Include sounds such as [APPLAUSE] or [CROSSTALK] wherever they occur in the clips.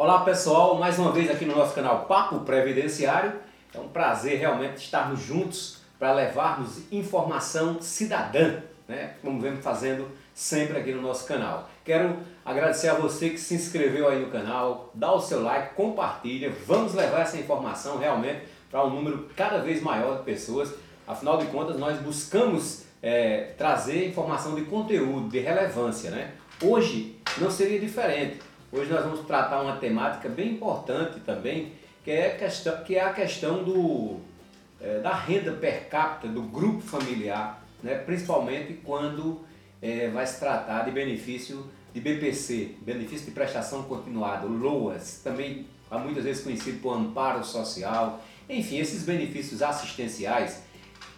Olá pessoal, mais uma vez aqui no nosso canal Papo Previdenciário. É um prazer realmente estarmos juntos para levarmos informação cidadã, né? como vemos fazendo sempre aqui no nosso canal. Quero agradecer a você que se inscreveu aí no canal, dá o seu like, compartilha, vamos levar essa informação realmente para um número cada vez maior de pessoas. Afinal de contas, nós buscamos é, trazer informação de conteúdo, de relevância. Né? Hoje não seria diferente. Hoje nós vamos tratar uma temática bem importante também, que é a questão, que é a questão do, é, da renda per capita do grupo familiar, né? principalmente quando é, vai se tratar de benefício de BPC, benefício de prestação continuada, LOAS, também muitas vezes conhecido por amparo social, enfim, esses benefícios assistenciais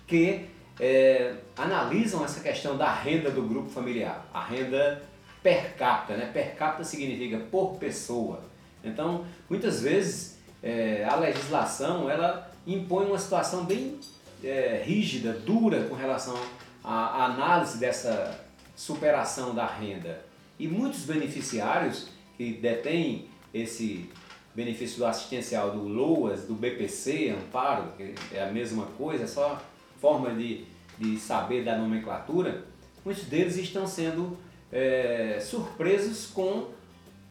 que é, analisam essa questão da renda do grupo familiar, a renda per capita, né? Per capita significa por pessoa. Então, muitas vezes é, a legislação ela impõe uma situação bem é, rígida, dura com relação à análise dessa superação da renda. E muitos beneficiários que detêm esse benefício do assistencial do LOAS, do BPC, Amparo, que é a mesma coisa, é só forma de, de saber da nomenclatura, muitos deles estão sendo é, surpresos com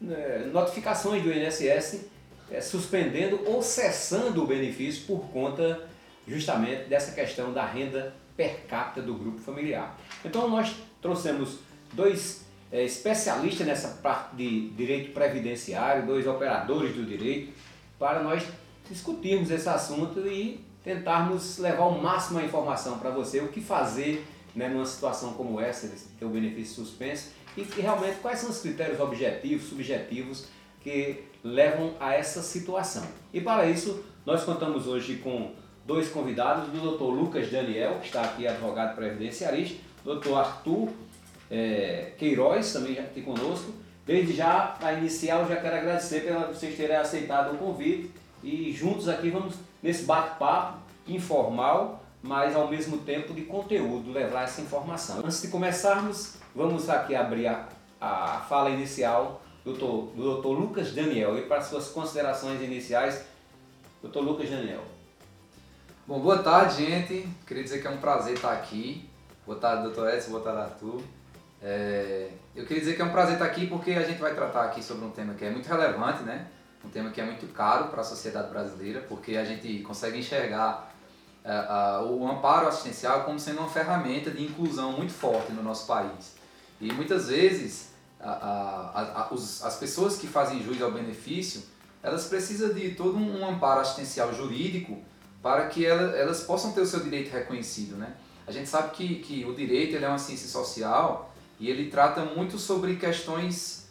é, notificações do INSS é, suspendendo ou cessando o benefício por conta justamente dessa questão da renda per capita do grupo familiar. Então nós trouxemos dois é, especialistas nessa parte de direito previdenciário, dois operadores do direito, para nós discutirmos esse assunto e tentarmos levar o máximo a informação para você, o que fazer né, numa situação como essa, de ter o benefício suspenso, e, e realmente quais são os critérios objetivos, subjetivos que levam a essa situação. E para isso, nós contamos hoje com dois convidados, do Dr. Lucas Daniel, que está aqui advogado previdenciarista, Dr. Arthur é, Queiroz, também já aqui conosco. Desde já, para iniciar, eu já quero agradecer por vocês terem aceitado o convite e juntos aqui vamos nesse bate-papo informal, mas ao mesmo tempo de conteúdo, levar essa informação. Antes de começarmos, vamos aqui abrir a, a fala inicial do Dr. do Dr. Lucas Daniel e para suas considerações iniciais, Dr. Lucas Daniel. Bom, boa tarde, gente. Queria dizer que é um prazer estar aqui. Boa tarde, doutor Edson. Boa tarde, Arthur. É, eu queria dizer que é um prazer estar aqui porque a gente vai tratar aqui sobre um tema que é muito relevante, né? Um tema que é muito caro para a sociedade brasileira, porque a gente consegue enxergar o amparo assistencial como sendo uma ferramenta de inclusão muito forte no nosso país. E muitas vezes as pessoas que fazem jus ao benefício, elas precisam de todo um amparo assistencial jurídico para que elas possam ter o seu direito reconhecido, né? A gente sabe que, que o direito ele é uma ciência social e ele trata muito sobre questões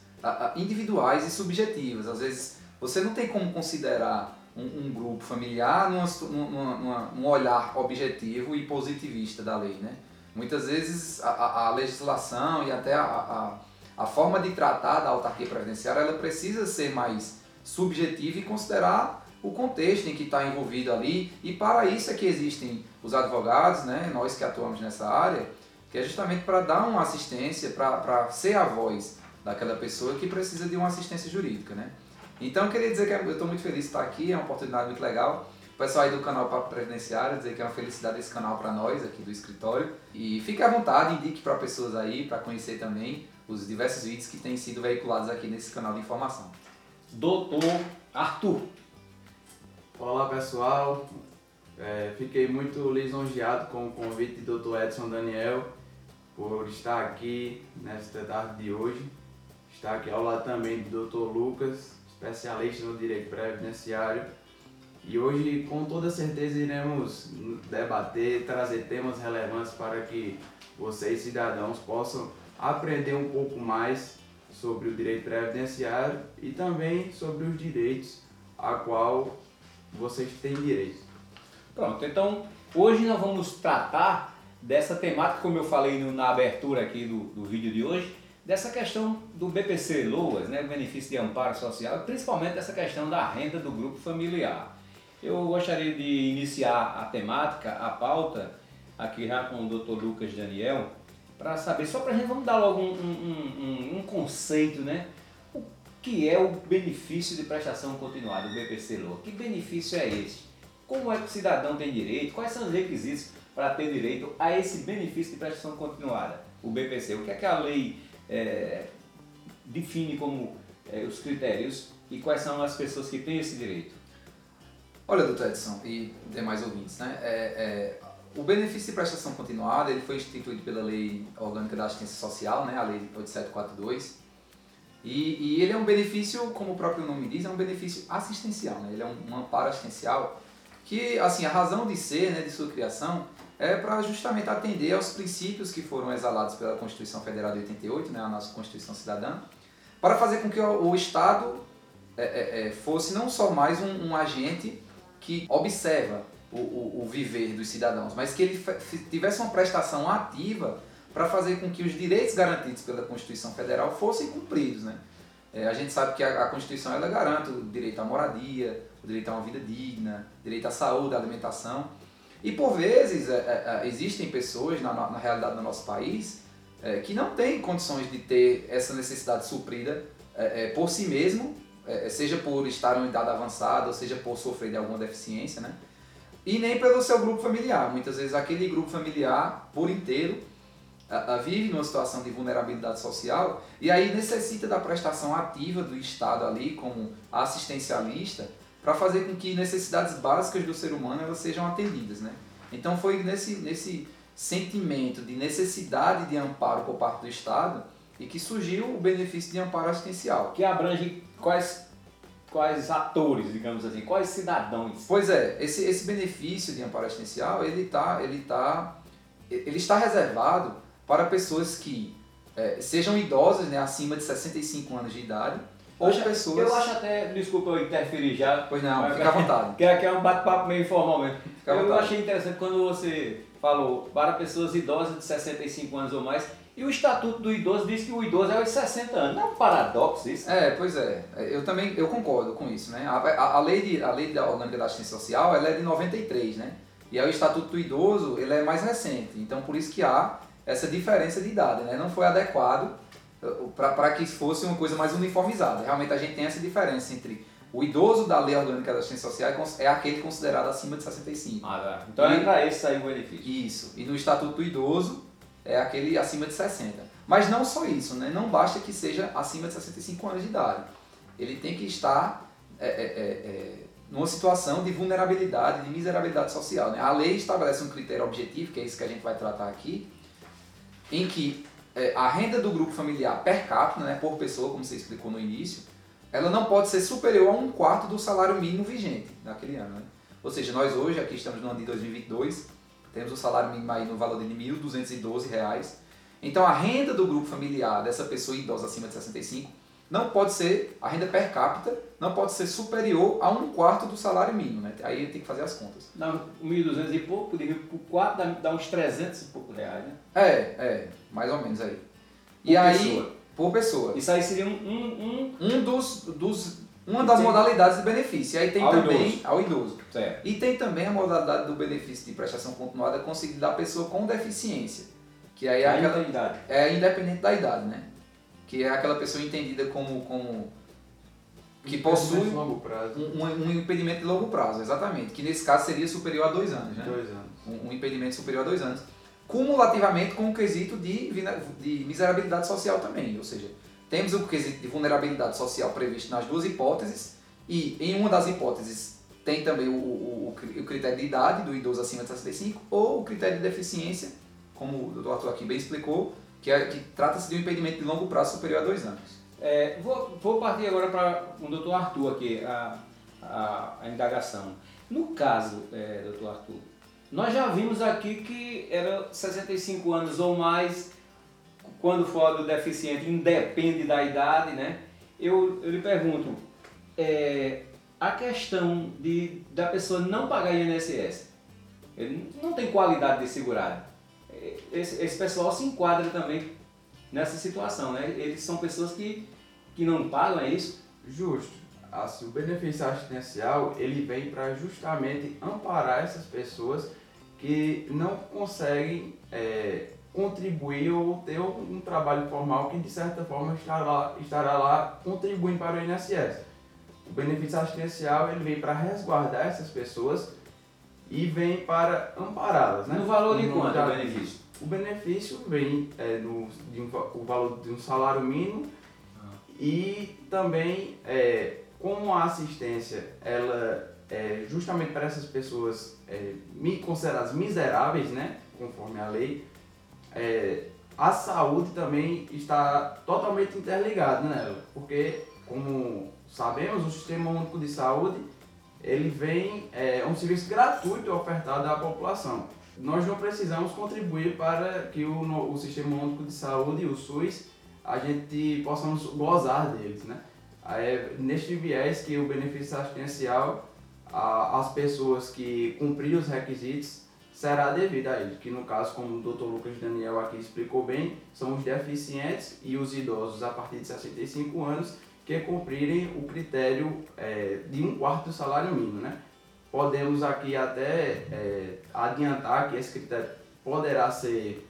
individuais e subjetivas. Às vezes você não tem como considerar um, um grupo familiar numa, numa, num olhar objetivo e positivista da lei, né? Muitas vezes a, a legislação e até a, a, a, forma de tratar da autarquia previdenciária ela precisa ser mais subjetiva e considerar o contexto em que está envolvido ali e para isso é que existem os advogados, né, nós que atuamos nessa área, que é justamente para dar uma assistência, para ser a voz daquela pessoa que precisa de uma assistência jurídica. Né? Então eu queria dizer que eu estou muito feliz de estar aqui, é uma oportunidade muito legal. O pessoal aí do canal Papo Previdenciário, dizer que é uma felicidade esse canal para nós aqui do escritório. E fique à vontade, indique para pessoas aí, para conhecer também os diversos vídeos que têm sido veiculados aqui nesse canal de informação. Doutor Arthur, Olá pessoal, é, fiquei muito lisonjeado com o convite do Dr. Edson Daniel por estar aqui nesta tarde de hoje. Estar aqui ao lado também do Dr. Lucas, especialista no direito previdenciário. E hoje, com toda certeza, iremos debater, trazer temas relevantes para que vocês, cidadãos, possam aprender um pouco mais sobre o direito previdenciário e também sobre os direitos a qual vocês têm direito. Pronto, então hoje nós vamos tratar dessa temática, como eu falei na abertura aqui do, do vídeo de hoje, dessa questão do BPC LOAS, né, benefício de amparo social, principalmente dessa questão da renda do grupo familiar. Eu gostaria de iniciar a temática, a pauta, aqui já com o Dr. Lucas Daniel, para saber, só para a gente, vamos dar logo um, um, um, um conceito, né? O que é o benefício de prestação continuada, o BPC LOA? Que benefício é esse? Como é que o cidadão tem direito? Quais são os requisitos para ter direito a esse benefício de prestação continuada, o BPC? O que é que a lei é, define como é, os critérios e quais são as pessoas que têm esse direito? Olha, doutor Edson e demais ouvintes, né? É, é, o benefício de prestação continuada ele foi instituído pela Lei Orgânica da Assistência Social, né? a Lei 8742, e, e ele é um benefício, como o próprio nome diz, é um benefício assistencial, né? ele é um, um amparo assistencial que, assim, a razão de ser, né, de sua criação, é para justamente atender aos princípios que foram exalados pela Constituição Federal de 88, né, a nossa Constituição Cidadã, para fazer com que o, Estado é, é, é, fosse não só mais um, um agente que observa o, o, o, viver dos cidadãos, mas que ele tivesse uma prestação ativa para fazer com que os direitos garantidos pela Constituição Federal fossem cumpridos. Né? É, a gente sabe que a, a Constituição ela garante o direito à moradia, o direito a uma vida digna, direito à saúde, à alimentação. E por vezes é, é, é existem pessoas na, na, realidade do nosso país é, que não têm condições de ter essa necessidade suprida é, por si mesmo, seja por estar em idade avançada, ou seja por sofrer de alguma deficiência, né? e nem pelo seu grupo familiar. Muitas vezes aquele grupo familiar por inteiro vive numa situação de vulnerabilidade social e aí necessita da prestação ativa do Estado ali como assistencialista para fazer com que necessidades básicas do ser humano elas sejam atendidas, né? Então foi nesse nesse sentimento de necessidade de amparo por parte do Estado e que surgiu o benefício de amparo assistencial. Que abrange quais quais atores, digamos assim, quais cidadãos? Pois é, esse, esse benefício de amparo assistencial, ele, tá, ele, tá, ele está reservado para pessoas que é, sejam idosas, né, acima de 65 anos de idade, ou eu pessoas... Eu acho até, desculpa eu interferir já. Pois não, fica à vontade. Que aqui é um bate-papo meio informal mesmo. eu achei interessante quando você falou para pessoas idosas de 65 anos ou mais, e o Estatuto do Idoso diz que o idoso é aos 60 anos. Não é um paradoxo isso? É, pois é. Eu também eu concordo com isso. Né? A, a, a lei, de, a lei da Orgânica da Assistência Social ela é de 93, né? E aí o Estatuto do Idoso ele é mais recente. Então por isso que há essa diferença de idade. Né? Não foi adequado para que fosse uma coisa mais uniformizada. Realmente a gente tem essa diferença entre o idoso da Lei Orgânica da Assistência Social é aquele considerado acima de 65. Ah, tá. Então e, é para esse aí o benefício. Isso. E no Estatuto do Idoso é aquele acima de 60. Mas não só isso, né? não basta que seja acima de 65 anos de idade. Ele tem que estar é, é, é, numa situação de vulnerabilidade, de miserabilidade social. Né? A lei estabelece um critério objetivo, que é isso que a gente vai tratar aqui, em que a renda do grupo familiar per capita, né, por pessoa, como você explicou no início, ela não pode ser superior a um quarto do salário mínimo vigente naquele ano. Né? Ou seja, nós hoje, aqui estamos no ano de 2022, temos o salário mínimo aí no valor de R$ 1.212. Então a renda do grupo familiar dessa pessoa idosa acima de 65 não pode ser, a renda per capita não pode ser superior a um quarto do salário mínimo, né? Aí tem que fazer as contas. Dá 1.200 e pouco, dividido por 4 dá, dá uns 300 e pouco reais, né? É, é, mais ou menos aí. Por e pessoa. aí, por pessoa. Isso aí seria um... Um, um... um dos, dos uma das modalidades de benefício. E aí tem ao também idoso. ao idoso. Certo. E tem também a modalidade do benefício de prestação continuada concedida à pessoa com deficiência. Que aí é aquela. Idade. É independente da idade, né? Que é aquela pessoa entendida como. como que possui longo prazo. Um, um, impedimento de longo prazo, exatamente. Que nesse caso seria superior a dois anos, né? Dois anos. Um, um impedimento superior a dois anos. Cumulativamente com o quesito de, de miserabilidade social também. Ou seja, temos o quesito de vulnerabilidade social previsto nas duas hipóteses, e em uma das hipóteses tem também o, o, o critério de idade do idoso acima de 65, ou o critério de deficiência, como o doutor Arthur aqui bem explicou, que, é, que trata-se de um impedimento de longo prazo superior a dois anos. É, vou, vou partir agora para o doutor Arthur aqui, a, a, a indagação. No caso, é, doutor Arthur, nós já vimos aqui que era 65 anos ou mais quando for do deficiente, independe da idade, né? Eu, eu lhe pergunto, é, a questão de, da pessoa não pagar INSS, ele não tem qualidade de segurado. É, esse, esse pessoal se enquadra também nessa situação, né? Eles são pessoas que, que não pagam, é isso? Justo. Assim, o benefício assistencial ele vem para justamente amparar essas pessoas que não conseguem é, contribuir ou ter um trabalho formal que de certa forma estará, estará lá contribuindo para o INSS. O benefício assistencial ele vem para resguardar essas pessoas e vem para ampará-las. Né? No valor de quanto o benefício? O benefício vem é, no, de um, o valor de um salário mínimo ah. e também é, como a assistência ela é justamente para essas pessoas é, consideradas miseráveis, né, conforme a lei, é, a saúde também está totalmente interligada nela, porque como sabemos o Sistema Único de Saúde ele vem é um serviço gratuito ofertado à população. Nós não precisamos contribuir para que o, o Sistema Único de Saúde, o SUS, a gente possamos gozar deles, né? É neste viés que o benefício assistencial às pessoas que cumpriram os requisitos será devido a ele, que no caso, como o Dr. Lucas Daniel aqui explicou bem, são os deficientes e os idosos a partir de 65 anos que cumprirem o critério é, de um quarto do salário mínimo, né? Podemos aqui até é, adiantar que esse critério poderá ser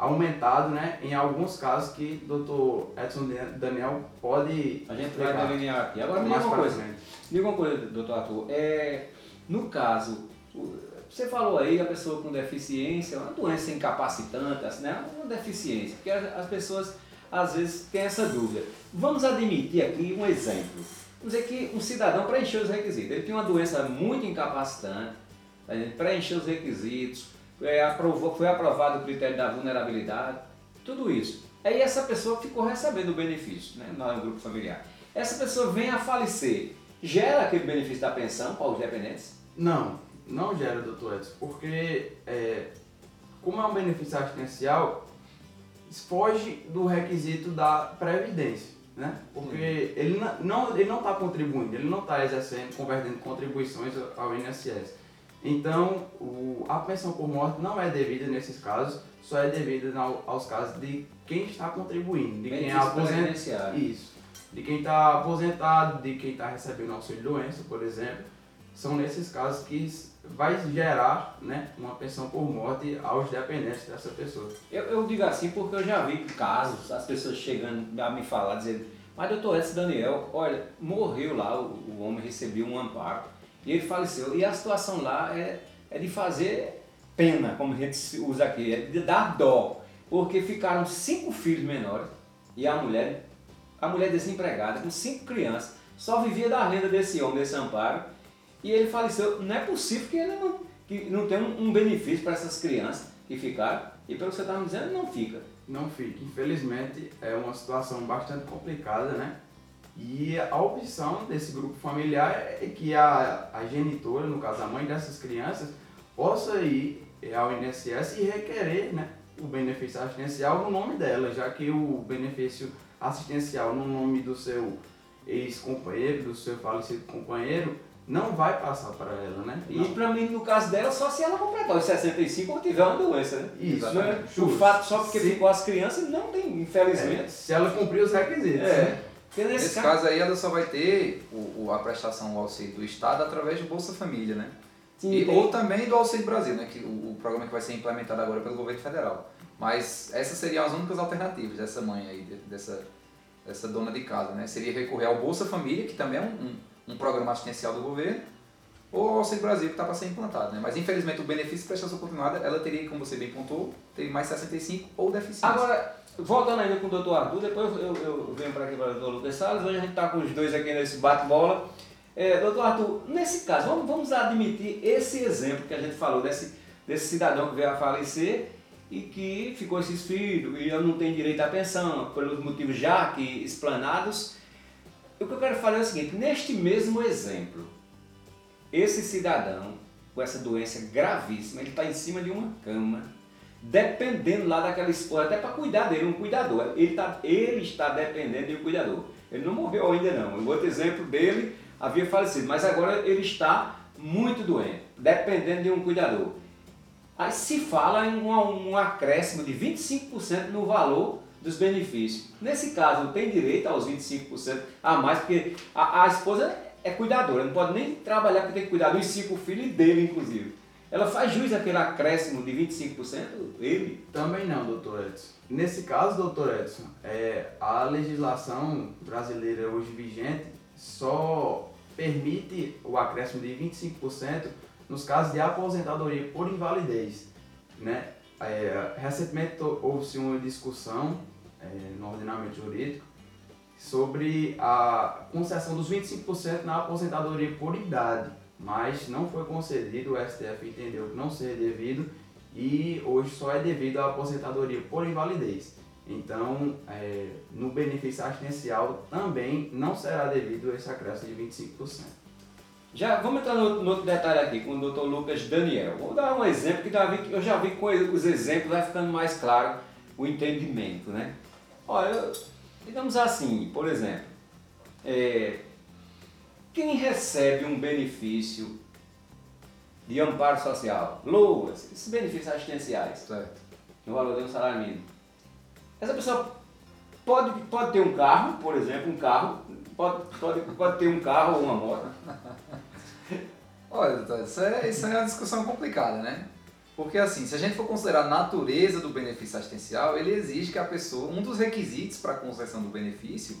aumentado, né? Em alguns casos que o Dr. Edson Daniel pode A gente vai delinear aqui. Agora me diga uma coisa, diga uma coisa, doutor Arthur, é, no caso, você falou aí a pessoa com deficiência, uma doença incapacitante, assim, né? Uma deficiência, porque as pessoas às vezes têm essa dúvida. Vamos admitir aqui um exemplo. Vamos dizer que um cidadão preencheu os requisitos. Ele tinha uma doença muito incapacitante, preencheu os requisitos, é, aprovou, foi aprovado o critério da vulnerabilidade, tudo isso. Aí essa pessoa ficou recebendo o benefício né, no grupo familiar. Essa pessoa vem a falecer, gera aquele benefício da pensão para os dependentes? Não, não gera, doutor Edson, porque é, como é um benefício assistencial, foge do requisito da previdência, né? Porque ele não ele não está contribuindo, ele não está exercendo, convertendo contribuições ao INSS. Então, o, a pensão por morte não é devida nesses casos, só é devida aos casos de quem está contribuindo, de quem é aposentado. Isso. De quem está aposentado, de quem está recebendo auxílio doença, por exemplo. São nesses casos que vai gerar né, uma pensão por morte aos dependentes dessa pessoa. Eu, eu digo assim porque eu já vi casos, as pessoas chegando a me falar, dizendo, mas doutor Edson Daniel, olha, morreu lá, o, o homem recebeu um amparo e ele faleceu. E a situação lá é, é de fazer pena, como a gente usa aqui, é de dar dó, porque ficaram cinco filhos menores e a mulher, a mulher desempregada, com cinco crianças, só vivia da renda desse homem, desse amparo, e ele faleceu. Não é possível que ele não, que não tenha um, um benefício para essas crianças que ficaram, e pelo que você está me dizendo, não fica. Não fica. Infelizmente, é uma situação bastante complicada, né? E a opção desse grupo familiar é que a, a genitora, no caso a mãe dessas crianças, possa ir ao INSS e requerer né, o benefício assistencial no nome dela, já que o benefício assistencial no nome do seu ex-companheiro, do seu falecido companheiro, não vai passar para ela, né? E para mim, no caso dela, só se ela completar os 65 ou tiver uma doença, né? Isso. Né? O fato só porque se... ficou as crianças não tem, infelizmente. É, se ela cumprir os requisitos. É. Né? Nesse, nesse caso... caso... aí ela só vai ter o, o, a prestação do auxílio do Estado através do Bolsa Família, né? Sim, e, ou também do Auxílio Brasil, né? Que, o, o, programa que vai ser implementado agora pelo governo federal. Mas essas seriam as únicas alternativas dessa mãe aí, dessa, dessa dona de casa, né? Seria recorrer ao Bolsa Família, que também é um, um, um programa assistencial do governo, ou ao Auxílio Brasil, que está para ser implantado, né? Mas infelizmente o benefício de prestação continuada, ela teria, como você bem pontuou, ter mais 65 ou deficiência. Agora, voltando ainda com o doutor Arthur, depois eu, eu venho para aqui para o doutor Lucas Salles, hoje a gente está com os dois aqui nesse bate-bola. É, doutor Arthur, nesse caso, vamos, vamos admitir esse exemplo que a gente falou, desse, desse cidadão que veio a falecer e que ficou esses filhos e não tem direito à pensão, pelos motivos já que explanados. O que eu quero falar é o seguinte, neste mesmo exemplo, esse cidadão com essa doença gravíssima, ele está em cima de uma cama, dependendo lá daquela esposa, até para cuidar dele, um cuidador. Ele, tá, ele está dependendo de um cuidador. Ele não morreu ainda não. Um outro exemplo dele havia falecido, mas agora ele está muito doente, dependendo de um cuidador. Aí se fala em um, um acréscimo de 25% no valor dos benefícios. Nesse caso, tem direito aos 25% a mais, porque a, a esposa é cuidadora, não pode nem trabalhar porque tem que cuidar dos cinco filhos e dele, inclusive. Ela faz jus àquele acréscimo de 25%? Ele? Também não, doutor Edson. Nesse caso, doutor Edson, é, a legislação brasileira hoje vigente só permite o acréscimo de 25% nos casos de aposentadoria por invalidez. Né? É, recentemente houve-se uma discussão é, no ordenamento jurídico sobre a concessão dos 25% na aposentadoria por idade, mas não foi concedido, o STF entendeu que não seria devido e hoje só é devido à aposentadoria por invalidez. Então, é, no benefício assistencial também não será devido esse acréscimo de 25%. Já, vamos entrar no, no outro detalhe aqui com o Dr. Lucas Daniel. Vou dar um exemplo que eu já vi com os exemplos, vai ficando mais claro o entendimento. Né? Olha, digamos assim, por exemplo, é, quem recebe um benefício de amparo social, LOAS, esses benefícios assistenciais, certo. no valor de um salário mínimo, essa pessoa pode, pode ter um carro, por exemplo, um carro, pode, pode, pode ter um carro ou uma moto. [LAUGHS] Olha, doutor, isso é, isso é uma discussão complicada, né? Porque assim, se a gente for considerar a natureza do benefício assistencial, ele exige que a pessoa, um dos requisitos para a concessão do benefício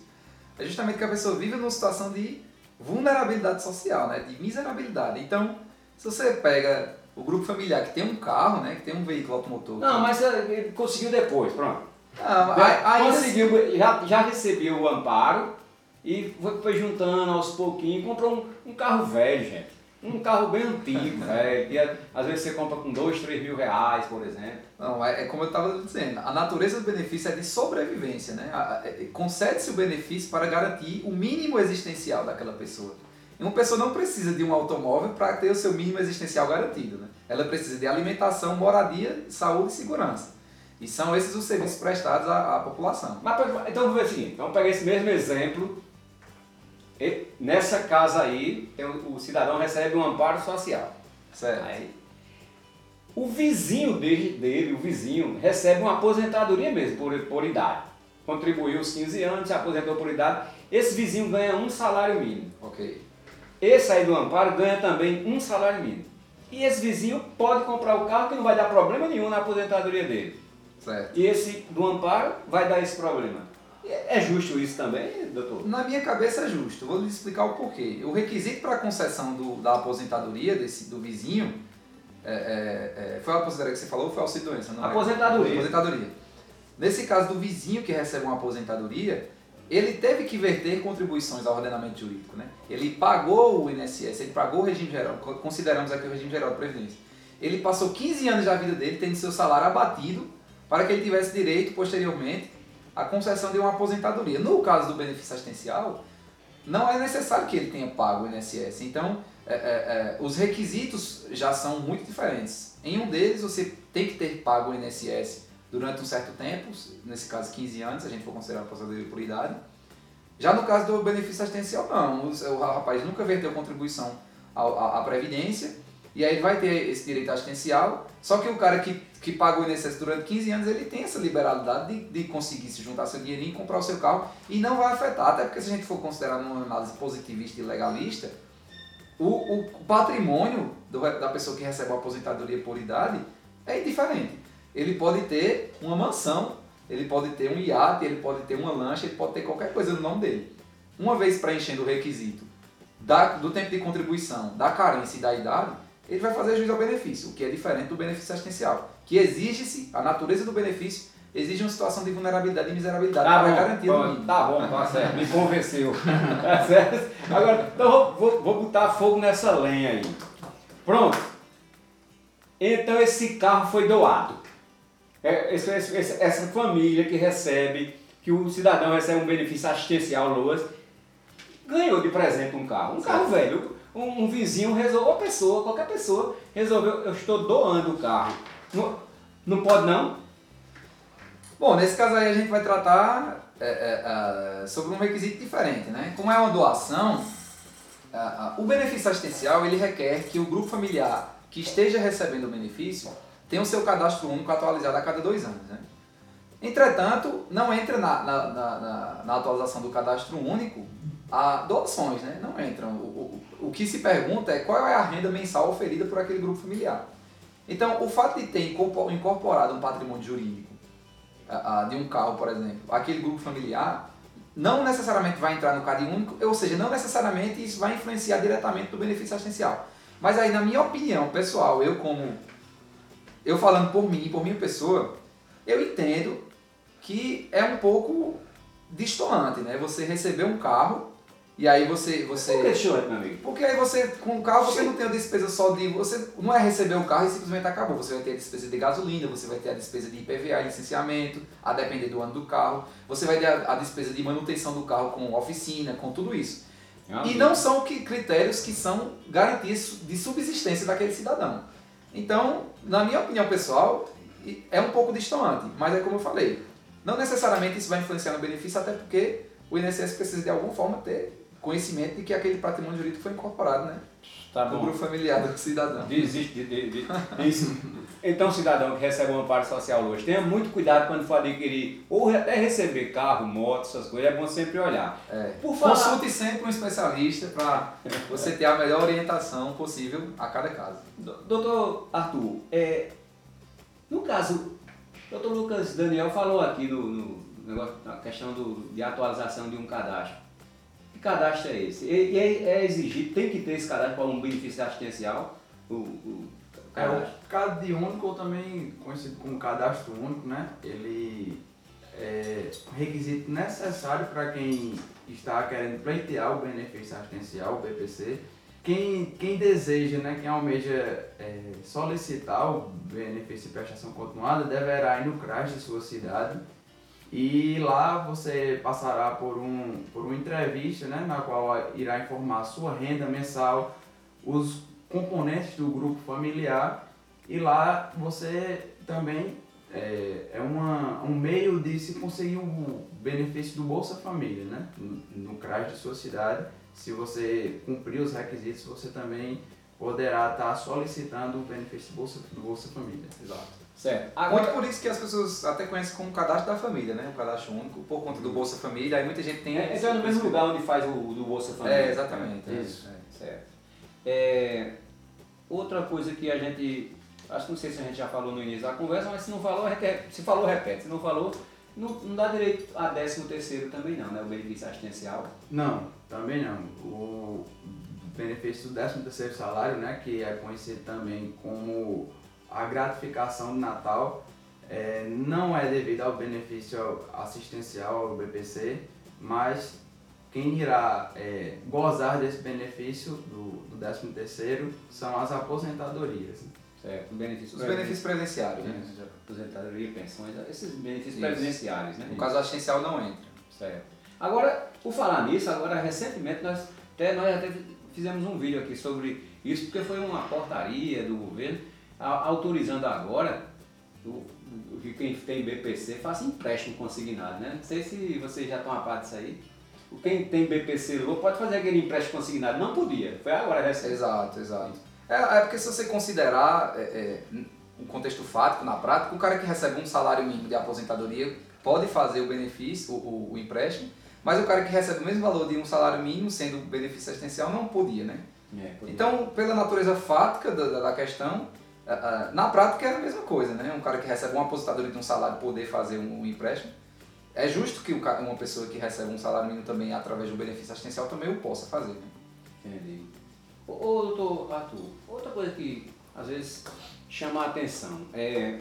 é justamente que a pessoa viva numa situação de vulnerabilidade social, né? de miserabilidade. Então, se você pega o grupo familiar que tem um carro, né? que tem um veículo automotor... Não, mas ele conseguiu depois, pronto. Não, já, conseguiu, já, já recebeu o amparo e foi, foi juntando aos pouquinhos, comprou um, um carro velho, gente. Um carro bem antigo, velho. Que às vezes você compra com 2, 3 mil reais, por exemplo. Não, é, é como eu estava dizendo, a natureza do benefício é de sobrevivência, né? É, concede-se o benefício para garantir o mínimo existencial daquela pessoa. E uma pessoa não precisa de um automóvel para ter o seu mínimo existencial garantido, né? Ela precisa de alimentação, moradia, saúde e segurança. E são esses os serviços prestados à, à população. Mas, então vamos ver o seguinte, vamos pegar esse mesmo exemplo nessa casa aí, o, cidadão recebe um amparo social. Certo. Aí, o vizinho dele, dele, o vizinho, recebe uma aposentadoria mesmo, por, por idade. Contribuiu os 15 anos, se aposentou por idade. Esse vizinho ganha um salário mínimo. Ok. Esse aí do amparo ganha também um salário mínimo. E esse vizinho pode comprar o carro que não vai dar problema nenhum na aposentadoria dele. Certo. E esse do amparo vai dar esse problema. É justo isso também, doutor? Na minha cabeça é justo. Vou lhe explicar o porquê. O requisito para a concessão do, da aposentadoria desse, do vizinho é, é, é, foi a aposentadoria que você falou ou foi auxílio doença? Não é? aposentadoria. Aposentadoria. Nesse caso do vizinho que recebe uma aposentadoria, ele teve que verter contribuições ao ordenamento jurídico. Né? Ele pagou o INSS, ele pagou o regime geral, consideramos aqui o regime geral de previdência. Ele passou 15 anos da vida dele tendo seu salário abatido para que ele tivesse direito posteriormente a concessão de uma aposentadoria. No caso do benefício assistencial, não é necessário que ele tenha pago o INSS. Então, é, é, é, os requisitos já são muito diferentes. Em um deles, você tem que ter pago o INSS durante um certo tempo, nesse caso 15 anos, se a gente for considerar a aposentadoria por idade. Já no caso do benefício assistencial, não. O, rapaz nunca verteu contribuição à, à, à Previdência, e aí ele vai ter esse direito assistencial, só que o cara que que pagou o INSS durante 15 anos, ele tem essa liberalidade de, de conseguir se juntar seu dinheirinho e comprar o seu carro e não vai afetar, até porque se a gente for considerar uma análise positivista e legalista, o, o patrimônio do, da pessoa que recebe a aposentadoria por idade é indiferente. Ele pode ter uma mansão, ele pode ter um iate, ele pode ter uma lancha, ele pode ter qualquer coisa no nome dele. Uma vez preenchendo o requisito da, do tempo de contribuição, da carência e da idade, ele vai fazer juízo ao benefício, o que é diferente do benefício assistencial, que exige-se, a natureza do benefício exige uma situação de vulnerabilidade e miserabilidade tá para garantir o Tá bom, tá certo, me convenceu. [LAUGHS] tá certo? Agora, então vou, vou botar fogo nessa lenha aí. Pronto. Então esse carro foi doado. É, esse, esse, essa família que recebe, que o cidadão recebe um benefício assistencial LOAS, ganhou de presente um carro. Um carro velho um, um vizinho resolveu, ou pessoa, qualquer pessoa, resolveu, eu estou doando o carro. Não, não pode não? Bom, nesse caso aí a gente vai tratar é, é, é, sobre um requisito diferente, né? Como é uma doação, o benefício assistencial ele requer que o grupo familiar que esteja recebendo o benefício tenha o seu cadastro único atualizado a cada dois anos, né? Entretanto, não entra na, na, na, na atualização do cadastro único a doações, né? Não entram. O, o, o que se pergunta é qual é a renda mensal oferida por aquele grupo familiar. Então, o fato de ter incorporado um patrimônio jurídico de um carro, por exemplo, aquele grupo familiar, não necessariamente vai entrar no CAD único, ou seja, não necessariamente isso vai influenciar diretamente no benefício assistencial. Mas aí, na minha opinião pessoal, eu como. Eu falando por mim, por minha pessoa, eu entendo que é um pouco distoante, né? Você receber um carro e aí você. você Por que meu amigo? Porque aí você, com o carro, você Sim. não tem a despesa só de. Você não é receber o carro e simplesmente acabou. Você vai ter a despesa de gasolina, você vai ter a despesa de IPVA, licenciamento, a depender do ano do carro. Você vai ter a, a despesa de manutenção do carro com oficina, com tudo isso. E não são que, critérios que são garantias de subsistência daquele cidadão. Então, na minha opinião pessoal, é um pouco distante, mas é como eu falei, não necessariamente isso vai influenciar no benefício, até porque o INSS precisa de alguma forma ter conhecimento de que aquele patrimônio jurídico foi incorporado, né? Tá bom. Grupo familiar do cidadão. Desiste de, de, de. Então, cidadão que recebe uma parte social hoje, tenha muito cuidado quando for adquirir ou até receber carro, moto, essas coisas, é bom sempre olhar. É. Por falar... Consulte sempre um especialista para você ter a melhor orientação possível a cada caso. Doutor Arthur, é, no caso, doutor Lucas Daniel falou aqui no, no negócio, na questão do, de atualização de um cadastro. Que cadastro é esse? E, é, é exigido, tem que ter esse cadastro para um benefício assistencial? O, o cadastro? É, o CAD único, ou também conhecido como cadastro único, né? Ele é requisito necessário para quem está querendo pleitear o benefício assistencial, o BPC, quem, quem deseja, né, quem almeja é, solicitar o benefício de prestação continuada deverá ir no CRAS de sua cidade e lá você passará por, um, por uma entrevista né, na qual irá informar a sua renda mensal, os componentes do grupo familiar e lá você também é, é uma, um meio de se conseguir o benefício do Bolsa Família, né, no, no CRAS de sua cidade se você cumprir os requisitos, você também poderá estar solicitando o benefício do Bolsa, do Bolsa Família. Exato. Certo. Agora, Muito por isso que as pessoas até conhecem como cadastro da família, né? O cadastro único, por conta do Bolsa Família. Aí muita gente tem. É, então é no mesmo lugar onde faz o do Bolsa Família. É, exatamente. É, isso. É, certo. É, outra coisa que a gente. Acho que não sei se a gente já falou no início da conversa, mas se não falou, repete. Se falou, repete. Se não falou, não, não dá direito a 13 terceiro também não, né? O benefício assistencial. Não, também não. O benefício do 13 terceiro salário, né? Que é conhecido também como a gratificação de Natal, é, não é devido ao benefício assistencial, ao BPC, mas quem irá é, gozar desse benefício do, do 13 terceiro são as aposentadorias. Né? Certo, benefícios Os benefícios previdenciários, né? Aposentadoria, pensões, esses benefícios Isso. previdenciários, né? No caso assistencial não entra. Certo. Agora, por falar nisso, agora recentemente nós até, nós até fizemos um vídeo aqui sobre isso, porque foi uma portaria do governo autorizando agora que quem tem BPC faça empréstimo consignado, né? Não sei se vocês já estão a par disso aí. Quem tem BPC louco pode fazer aquele empréstimo consignado. Não podia, foi agora recente. Exato, exato. É, é porque se você considerar é, é, um contexto fático, na prática, o cara que recebe um salário mínimo de aposentadoria pode fazer o benefício, o, o, o empréstimo, mas o cara que recebe o mesmo valor de um salário mínimo, sendo benefício assistencial, não podia, né? É, podia. Então, pela natureza fática da, da questão, na prática é a mesma coisa, né? Um cara que recebe uma aposentadoria de um salário poder fazer um, empréstimo. É justo que uma pessoa que recebe um salário mínimo também, através do benefício assistencial, também o possa fazer, né? Entendi. Ô, doutor Arthur, outra coisa que às vezes chama a atenção é.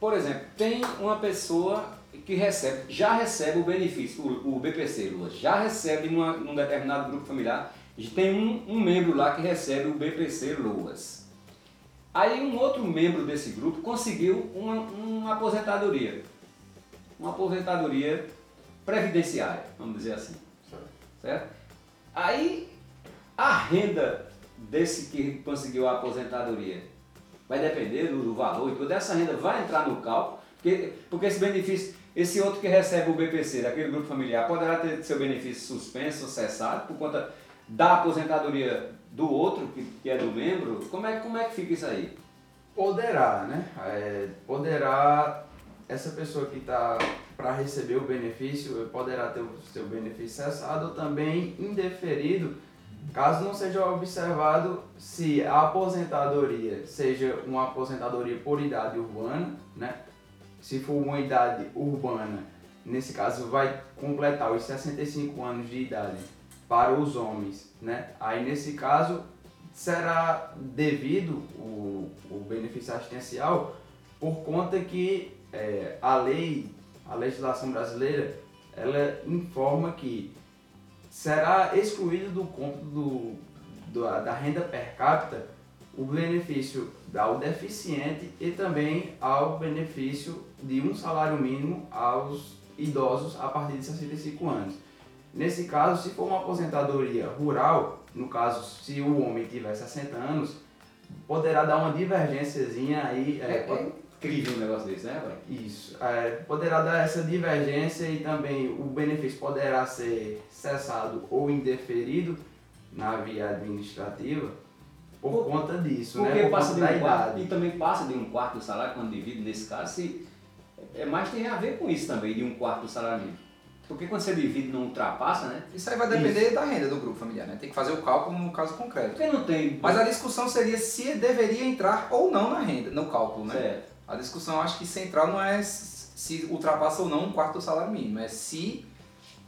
Por exemplo, tem uma pessoa que recebe, já recebe o benefício, o, o BPC, Lua, já recebe numa, num determinado grupo familiar, tem um, um membro lá que recebe o BPC Loas. Aí um outro membro desse grupo conseguiu uma, uma aposentadoria, uma aposentadoria previdenciária, vamos dizer assim, certo? Aí a renda desse que conseguiu a aposentadoria vai depender do, do valor e toda essa renda vai entrar no cálculo, porque, porque esse benefício, esse outro que recebe o BPC daquele grupo familiar poderá ter seu benefício suspenso, cessado, por conta da aposentadoria do outro, que, que é do membro. Como é, como é que fica isso aí? Poderá, né? É, poderá, essa pessoa que está para receber o benefício, poderá ter o seu benefício cessado ou também indeferido caso não seja observado se a aposentadoria seja uma aposentadoria por idade urbana, né? Se for uma idade urbana, nesse caso vai completar os 65 anos de idade para os homens, né? Aí nesse caso será devido o, o benefício assistencial por conta que é, a lei, a legislação brasileira, ela informa que será excluído do cômputo do, do, da renda per capita o benefício ao deficiente e também ao benefício de um salário mínimo aos idosos a partir de 65 anos. Nesse caso, se for uma aposentadoria rural, no caso, se o homem tiver 60 anos, poderá dar uma divergênciazinha aí. É, é, é incrível um negócio desse, né, pai? Isso. É, poderá dar essa divergência e também o benefício poderá ser cessado ou indeferido na via administrativa por, por conta disso, porque né? Por passa de um quarto, e também passa de um quarto do salário quando divide, nesse caso, se, é, mais tem a ver com isso também, de um quarto do salário mínimo. Porque quando você divide não ultrapassa, né? Isso aí vai depender Isso. da renda do grupo familiar, né? Tem que fazer o cálculo no caso concreto. Porque não tem. Mas a discussão seria se deveria entrar ou não na renda, no cálculo, né? Certo. A discussão acho que central não é se ultrapassa ou não um quarto do salário mínimo, é se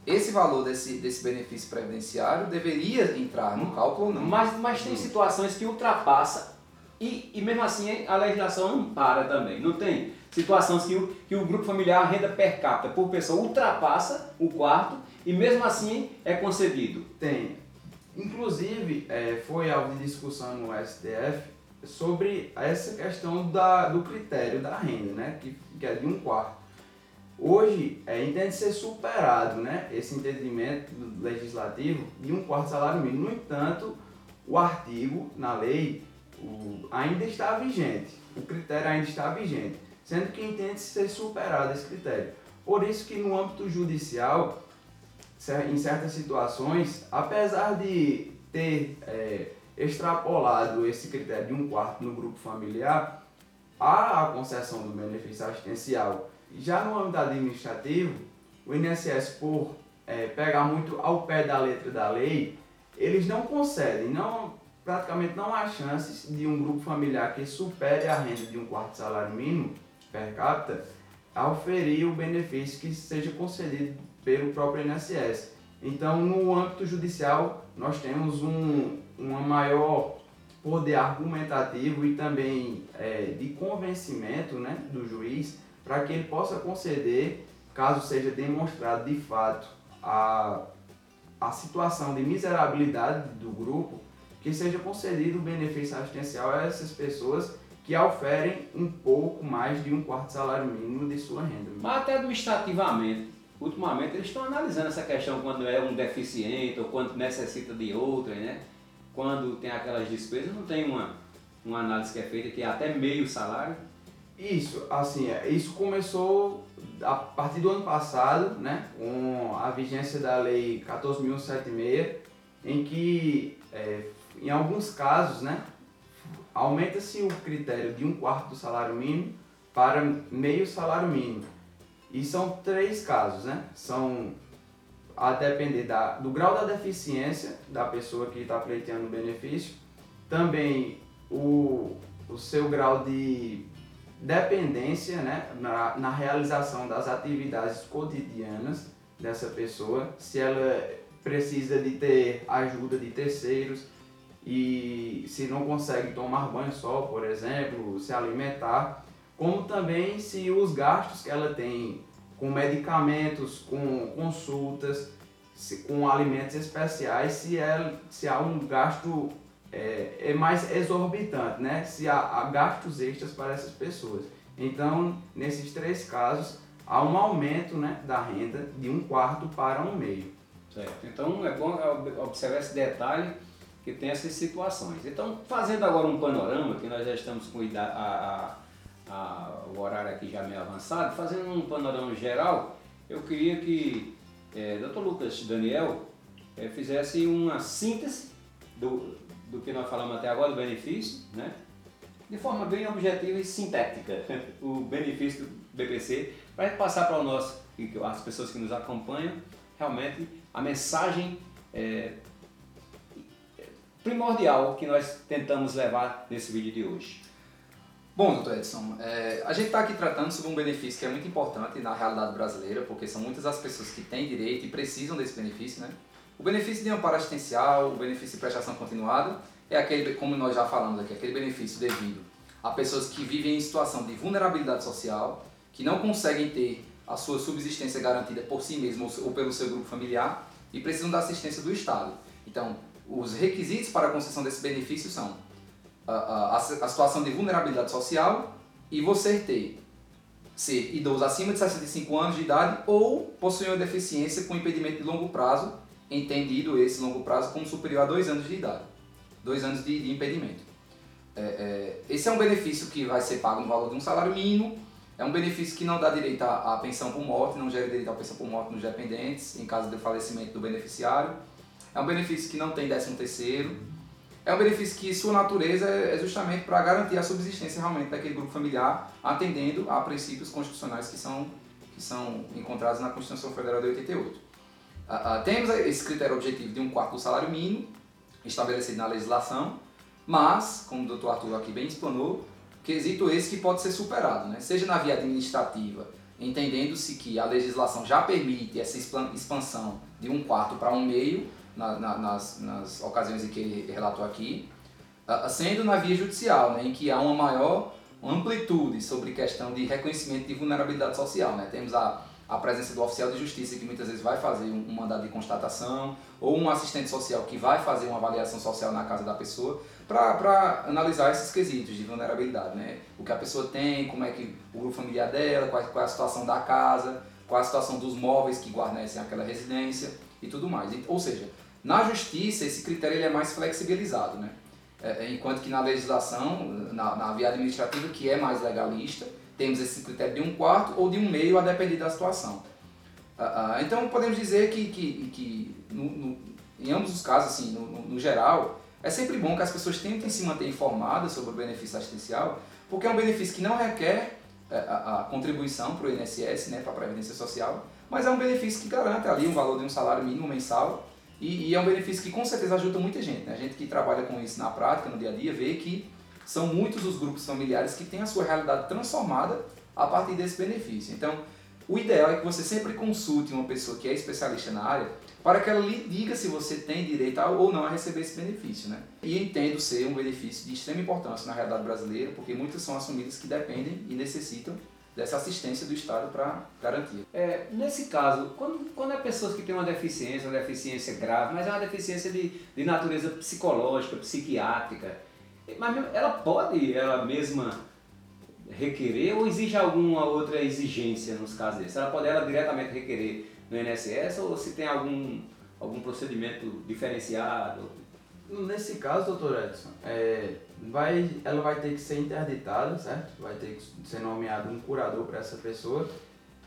esse valor desse, desse benefício previdenciário deveria entrar no cálculo ou não. Mas, mas tem situações que ultrapassa e, e mesmo assim a legislação não para também. Não tem situações que o, que o grupo familiar, a renda per capita por pessoa ultrapassa o quarto e mesmo assim é concedido. Tem. Inclusive, é, foi alvo de discussão no STF sobre essa questão da, do critério da renda, né? que, que é de um quarto. Hoje, é, entende ser superado né? esse entendimento legislativo de um quarto salário mínimo. No entanto, o artigo na lei o, ainda está vigente, o critério ainda está vigente, sendo que entende ser superado esse critério. Por isso que no âmbito judicial, em certas situações, apesar de ter é, extrapolado esse critério de um quarto no grupo familiar, há a concessão do benefício assistencial. Já no âmbito administrativo, o INSS, por é, pegar muito ao pé da letra da lei, eles não concedem, não, praticamente não há chances de um grupo familiar que supere a renda de um quarto salário mínimo per capita a oferir o benefício que seja concedido pelo próprio INSS. Então, no âmbito judicial, nós temos um, uma maior poder argumentativo e também é, de convencimento né, do juiz para que ele possa conceder, caso seja demonstrado de fato a, a situação de miserabilidade do grupo, que seja concedido o benefício assistencial a essas pessoas que oferem um pouco mais de um quarto salário mínimo de sua renda. Mas até administrativamente, ultimamente eles estão analisando essa questão quando é um deficiente ou quando necessita de outra, né? quando tem aquelas despesas, não tem uma, uma análise que é feita que é até meio salário? Isso, assim, é, isso começou a partir do ano passado, né, com a vigência da Lei 14.176, em que, é, em alguns casos, né, aumenta-se o critério de um quarto do salário mínimo para meio salário mínimo. E são três casos, né? São a depender da, do grau da deficiência da pessoa que está pleiteando o benefício, também o, o seu grau de dependência né, na, na realização das atividades cotidianas dessa pessoa, se ela precisa de ter ajuda de terceiros e se não consegue tomar banho só, por exemplo, se alimentar, como também se os gastos que ela tem com medicamentos, com consultas, se, com alimentos especiais, se, é, se há um gasto é, é mais exorbitante, né? se há, há gastos extras para essas pessoas. Então, nesses três casos, há um aumento né, da renda de um quarto para um meio. Certo. Então, é bom observar esse detalhe que tem essas situações. Então, fazendo agora um panorama, que nós já estamos com a, a a, o horário aqui já meio avançado, fazendo um panorama geral, eu queria que é, Dr. Lucas Daniel é, fizesse uma síntese do, do que nós falamos até agora, do benefício, né? de forma bem objetiva e sintética, [LAUGHS] o benefício do BPC, para passar para o nosso, as pessoas que nos acompanham, realmente a mensagem é, primordial que nós tentamos levar nesse vídeo de hoje. Bom, doutor Edson, é, a gente está aqui tratando sobre um benefício que é muito importante na realidade brasileira, porque são muitas as pessoas que têm direito e precisam desse benefício, né? O benefício de amparo assistencial, o benefício de prestação continuada, é aquele, como nós já falamos aqui, aquele benefício devido a pessoas que vivem em situação de vulnerabilidade social, que não conseguem ter a sua subsistência garantida por si mesmo ou pelo seu grupo familiar e precisam da assistência do Estado. Então, os requisitos para a concessão desse benefício são a, a, a situação de vulnerabilidade social e você ter ser idoso acima de 65 anos de idade ou possuir uma deficiência com impedimento de longo prazo, entendido esse longo prazo como superior a dois anos de idade, dois anos de, de impedimento. É, é, esse é um benefício que vai ser pago no valor de um salário mínimo, é um benefício que não dá direito à, à pensão por morte, não gera direito à pensão por morte nos dependentes, em caso de falecimento do beneficiário. É um benefício que não tem décimo terceiro, é um benefício que sua natureza é justamente para garantir a subsistência realmente daquele grupo familiar, atendendo a princípios constitucionais que são, que são encontrados na Constituição Federal de 88. Uh, uh, temos esse critério objetivo de um quarto do salário mínimo, estabelecido na legislação, mas, como o doutor Arthur aqui bem explanou, quesito esse que pode ser superado, né? seja na via administrativa, entendendo-se que a legislação já permite essa expansão de um quarto para um meio, na, na, nas, nas ocasiões em que ele relatou aqui, sendo na via judicial, né, em que há uma maior amplitude sobre questão de reconhecimento de vulnerabilidade social. Né? Temos a, a presença do oficial de justiça que muitas vezes vai fazer um, um mandado de constatação, ou um assistente social que vai fazer uma avaliação social na casa da pessoa, para analisar esses quesitos de vulnerabilidade. Né? O que a pessoa tem, como é que o grupo familiar dela, qual, qual é a situação da casa, qual é a situação dos móveis que guarnecem aquela residência e tudo mais. Ou seja, na justiça, esse critério ele é mais flexibilizado, né? É, é, enquanto que na legislação, na, na via administrativa, que é mais legalista, temos esse critério de um quarto ou de um meio a depender da situação. Ah, ah, então podemos dizer que, que, que no, no, em ambos os casos, assim, no, no, geral, é sempre bom que as pessoas tentem se manter informadas sobre o benefício assistencial, porque é um benefício que não requer é, a, a contribuição para o INSS, né, para a Previdência Social, mas é um benefício que garante ali um valor de um salário mínimo mensal e, e, é um benefício que com certeza ajuda muita gente. Né? A gente que trabalha com isso na prática, no dia a dia, vê que são muitos os grupos familiares que têm a sua realidade transformada a partir desse benefício. Então, o ideal é que você sempre consulte uma pessoa que é especialista na área para que ela lhe diga se você tem direito a, ou não a receber esse benefício. Né? E entendo ser um benefício de extrema importância na realidade brasileira, porque muitas são as famílias que dependem e necessitam dessa assistência do Estado para garantir. É, nesse caso, quando, quando é pessoas que têm uma deficiência, uma deficiência grave, mas é uma deficiência de, de natureza psicológica, psiquiátrica, mas ela pode ela mesma requerer ou exige alguma outra exigência nos casos desses? Ela pode ela diretamente requerer no INSS ou se tem algum, algum procedimento diferenciado? Nesse caso, doutor Edson, é, vai, ela vai ter que ser interditada, certo? Vai ter que ser nomeado um curador para essa pessoa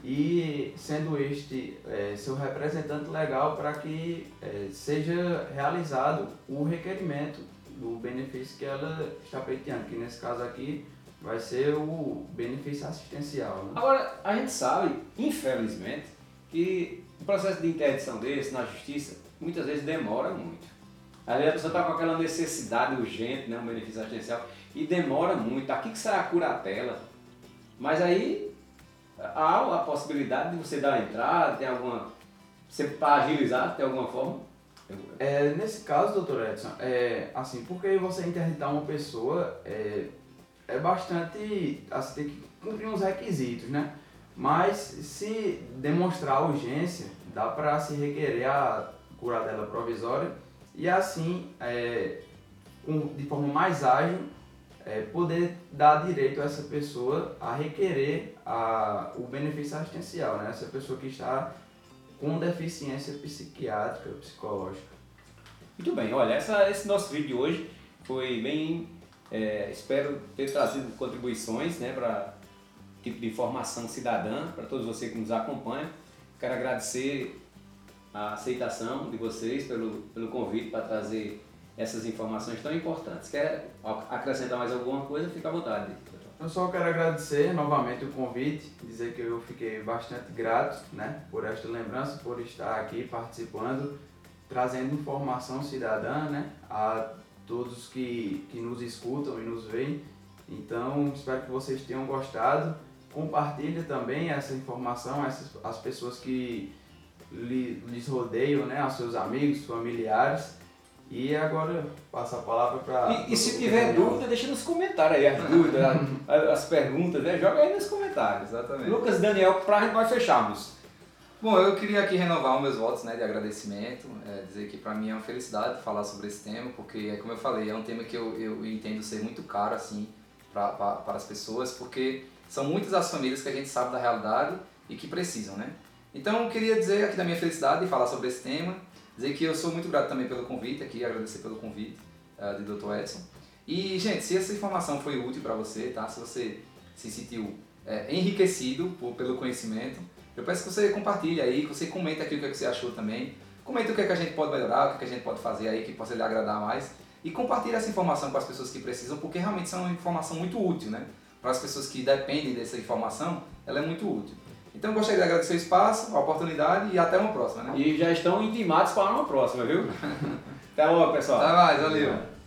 e sendo este é, seu representante legal para que é, seja realizado o requerimento do benefício que ela está pleiteando, que nesse caso aqui vai ser o benefício assistencial. Né? Agora, a gente sabe, infelizmente, que o processo de interdição desse na justiça muitas vezes demora muito. Aí a pessoa está com aquela necessidade urgente, né, um benefício assistencial, e demora muito. Aqui que sai a curatela. Mas aí há a possibilidade de você dar a entrada, tem alguma. Você para agilizar, tem alguma forma? É, nesse caso, doutor Edson, é, assim, porque você interditar uma pessoa é, é bastante. Assim, tem que cumprir uns requisitos, né? Mas se demonstrar urgência, dá para se requerer a curadela provisória e assim, é, com, de forma mais ágil, é, poder dar direito a essa pessoa a requerer a, o benefício assistencial, né? essa pessoa que está com deficiência psiquiátrica, psicológica. Muito bem, olha, essa, esse nosso vídeo de hoje foi bem. É, espero ter trazido contribuições né, para tipo de informação cidadã, para todos vocês que nos acompanham. Quero agradecer a aceitação de vocês pelo, pelo convite para trazer essas informações tão importantes. Quer acrescentar mais alguma coisa? Fica à vontade. Eu só quero agradecer novamente o convite, dizer que eu fiquei bastante grato né, por esta lembrança, por estar aqui participando, trazendo informação cidadã né, a todos que, que nos escutam e nos veem. Então, espero que vocês tenham gostado. Compartilhe também essa informação, essas, as pessoas que lhes rodeiam, né, aos seus amigos, familiares. E agora passa a palavra para. E, e se tiver dúvida, deixa nos comentários aí as dúvidas, as, as perguntas, né? Joga aí nos comentários. Exatamente. Lucas Daniel, para nós fecharmos. Bom, eu queria aqui renovar os meus votos né, de agradecimento, é, dizer que para mim é uma felicidade falar sobre esse tema, porque, como eu falei, é um tema que eu, eu entendo ser muito caro assim para as pessoas, porque são muitas as famílias que a gente sabe da realidade e que precisam, né? Então, eu queria dizer aqui da minha felicidade de falar sobre esse tema, dizer que eu sou muito grato também pelo convite aqui, agradecer pelo convite uh, de Dr. Edson. E, gente, se essa informação foi útil para você, tá? Se você se sentiu é, enriquecido por, pelo conhecimento, eu peço que você compartilhe aí, que você comente aqui o que, é que você achou também. Comente o que, é que a gente pode melhorar, o que, é que a gente pode fazer aí que possa lhe agradar mais. E compartilhe essa informação com as pessoas que precisam, porque realmente são uma informação muito útil, né? Para as pessoas que dependem dessa informação, ela é muito útil. Então gostaria de agradecer o espaço, a oportunidade e até uma próxima, né? E já estão intimados para uma próxima, viu? [LAUGHS] Até logo, pessoal. Até mais, valeu.